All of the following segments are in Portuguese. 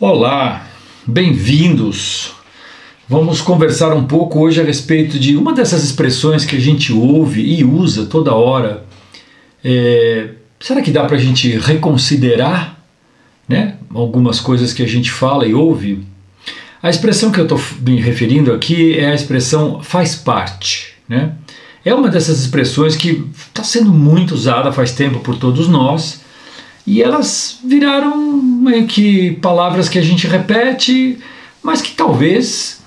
Olá, bem-vindos. Vamos conversar um pouco hoje a respeito de uma dessas expressões que a gente ouve e usa toda hora. É, será que dá para a gente reconsiderar né, algumas coisas que a gente fala e ouve? A expressão que eu estou me referindo aqui é a expressão faz parte. Né? É uma dessas expressões que está sendo muito usada faz tempo por todos nós e elas viraram meio que palavras que a gente repete, mas que talvez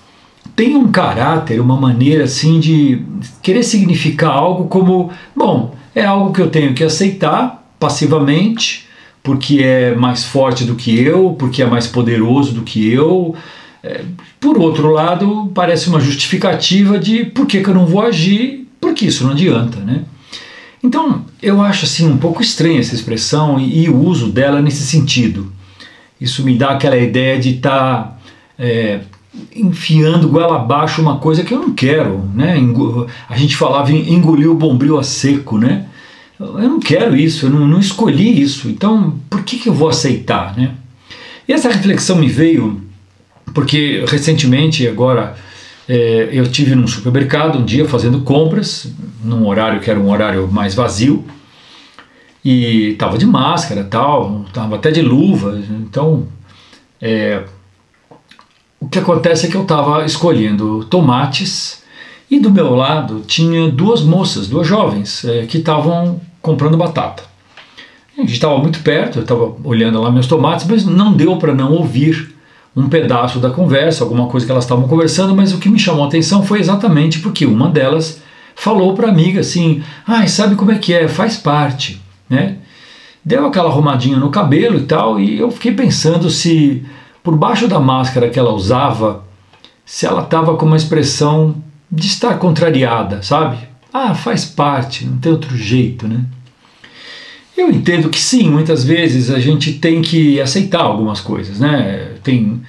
tenham um caráter, uma maneira assim de querer significar algo como, bom, é algo que eu tenho que aceitar passivamente, porque é mais forte do que eu, porque é mais poderoso do que eu. É, por outro lado, parece uma justificativa de por que, que eu não vou agir, porque isso não adianta, né? Então, eu acho assim um pouco estranha essa expressão e, e o uso dela nesse sentido. Isso me dá aquela ideia de estar tá, é, enfiando goela abaixo uma coisa que eu não quero, né? A gente falava em engolir o bombril a seco, né? Eu não quero isso, eu não, não escolhi isso, então por que, que eu vou aceitar, né? E essa reflexão me veio porque recentemente, agora, é, eu tive num supermercado um dia fazendo compras, num horário que era um horário mais vazio, e estava de máscara tal, estava até de luva. Então, é, o que acontece é que eu estava escolhendo tomates e do meu lado tinha duas moças, duas jovens, é, que estavam comprando batata. A gente estava muito perto, eu estava olhando lá meus tomates, mas não deu para não ouvir um pedaço da conversa, alguma coisa que elas estavam conversando, mas o que me chamou a atenção foi exatamente porque uma delas falou para a amiga assim: "Ai, ah, sabe como é que é? Faz parte", né? Deu aquela arrumadinha no cabelo e tal, e eu fiquei pensando se por baixo da máscara que ela usava, se ela estava com uma expressão de estar contrariada, sabe? Ah, faz parte, não tem outro jeito, né? Eu entendo que sim, muitas vezes a gente tem que aceitar algumas coisas, né? Tem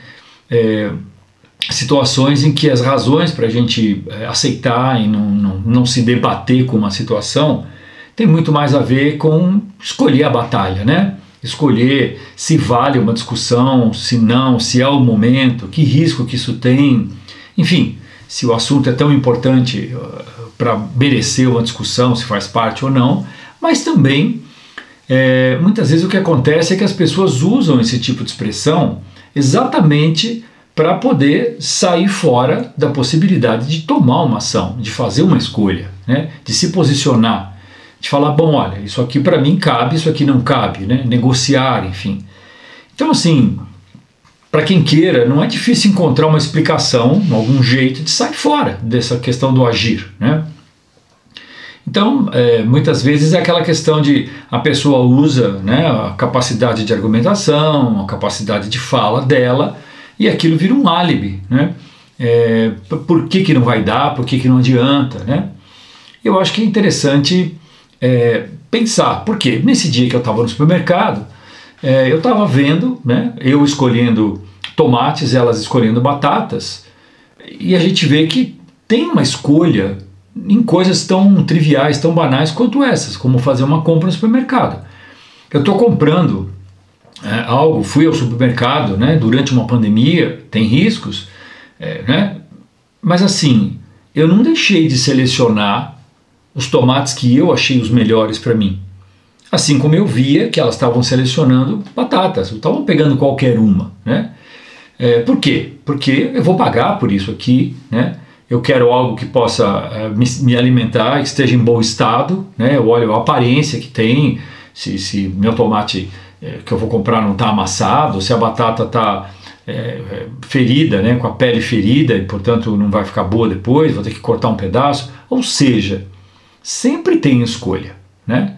é, situações em que as razões para a gente é, aceitar e não, não, não se debater com uma situação tem muito mais a ver com escolher a batalha, né? Escolher se vale uma discussão, se não, se é o momento, que risco que isso tem, enfim, se o assunto é tão importante uh, para merecer uma discussão, se faz parte ou não, mas também é, muitas vezes o que acontece é que as pessoas usam esse tipo de expressão exatamente para poder sair fora da possibilidade de tomar uma ação, de fazer uma escolha, né? de se posicionar, de falar, bom, olha, isso aqui para mim cabe, isso aqui não cabe, né? negociar, enfim. Então, assim, para quem queira, não é difícil encontrar uma explicação, algum jeito de sair fora dessa questão do agir. Né? Então, é, muitas vezes é aquela questão de a pessoa usa né, a capacidade de argumentação, a capacidade de fala dela, e aquilo vira um álibi. Né? É, por que, que não vai dar, por que, que não adianta? Né? Eu acho que é interessante é, pensar, porque nesse dia que eu estava no supermercado, é, eu estava vendo, né, eu escolhendo tomates, elas escolhendo batatas, e a gente vê que tem uma escolha em coisas tão triviais, tão banais quanto essas, como fazer uma compra no supermercado. Eu estou comprando é, algo, fui ao supermercado né, durante uma pandemia, tem riscos, é, né, mas assim, eu não deixei de selecionar os tomates que eu achei os melhores para mim. Assim como eu via que elas estavam selecionando batatas, estavam pegando qualquer uma. Né? É, por quê? Porque eu vou pagar por isso aqui, né? Eu quero algo que possa uh, me, me, alimentar, que esteja em bom estado, né? eu olho a aparência que tem, se, se meu tomate é, que eu vou comprar não está amassado, se a batata está é, ferida, né? com a pele ferida e portanto não vai ficar boa depois, vou ter que cortar um pedaço. Ou seja, sempre tem escolha. Né?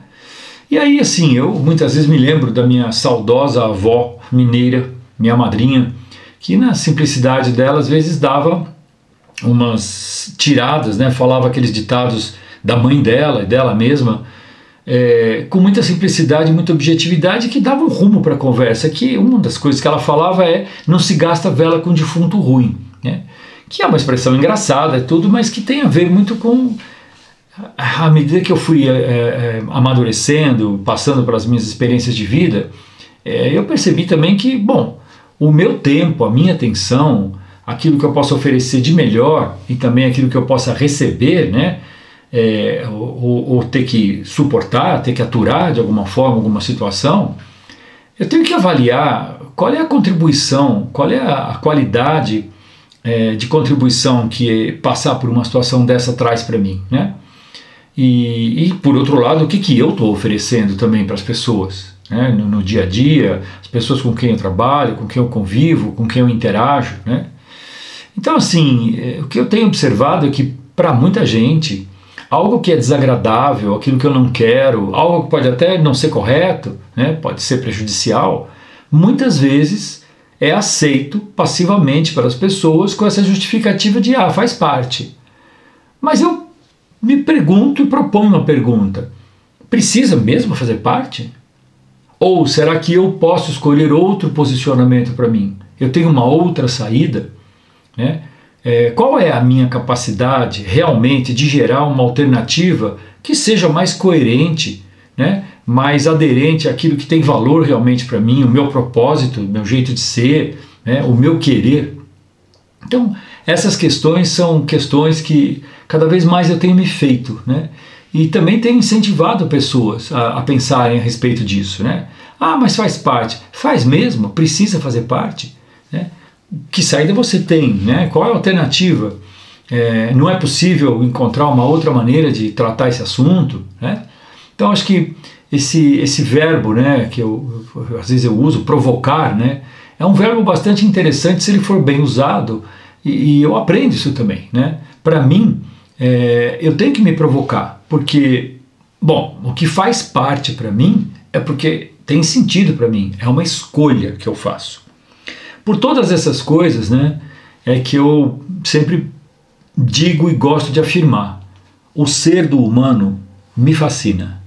E aí, assim, eu muitas vezes me lembro da minha saudosa avó mineira, minha madrinha, que na simplicidade dela às vezes dava umas tiradas, né? falava aqueles ditados da mãe dela e dela mesma, é, com muita simplicidade, muita objetividade, que davam rumo para a conversa. Que uma das coisas que ela falava é: não se gasta vela com defunto ruim, né? que é uma expressão engraçada, é tudo, mas que tem a ver muito com à medida que eu fui é, é, amadurecendo, passando pelas minhas experiências de vida, é, eu percebi também que, bom, o meu tempo, a minha atenção, aquilo que eu posso oferecer de melhor e também aquilo que eu possa receber, né? É, ou, ou, ter que suportar, ter que aturar de alguma forma alguma situação, eu tenho que avaliar qual é a contribuição, qual é a qualidade é, de contribuição que passar por uma situação dessa traz para mim, né? E, e, por outro lado, o que, que eu estou oferecendo também para as pessoas, né? no, no, dia a dia, as pessoas com quem eu trabalho, com quem eu convivo, com quem eu interajo, né? Então, assim, é, o que eu tenho observado é que para muita gente, algo que é desagradável, aquilo que eu não quero, algo que pode até não ser correto, né? pode ser prejudicial, muitas vezes é aceito passivamente pelas pessoas com essa justificativa de ah, faz parte. Mas eu me pergunto e proponho uma pergunta: precisa mesmo fazer parte? Ou será que eu posso escolher outro posicionamento para mim? Eu tenho uma outra saída? Né? É, qual é a minha capacidade realmente de gerar uma alternativa que seja mais coerente, né? mais aderente àquilo que tem valor realmente para mim, o meu propósito, o meu jeito de ser, né? o meu querer? Então, essas questões são questões que cada vez mais eu tenho me feito, né? E também tenho incentivado pessoas a, a pensarem a respeito disso, né? Ah, mas faz parte. Faz mesmo? Precisa fazer parte? Né? Que saída você tem? Né? Qual é a alternativa? É, não é possível encontrar uma outra maneira de tratar esse assunto? Né? Então acho que esse, esse verbo, né, que eu, às vezes eu uso, provocar, né, é um verbo bastante interessante se ele for bem usado e, e eu aprendo isso também. Né? Para mim, é, eu tenho que me provocar, porque, bom, o que faz parte para mim é porque tem sentido para mim, é uma escolha que eu faço. Por todas essas coisas, né, é que eu sempre digo e gosto de afirmar: o ser do humano me fascina.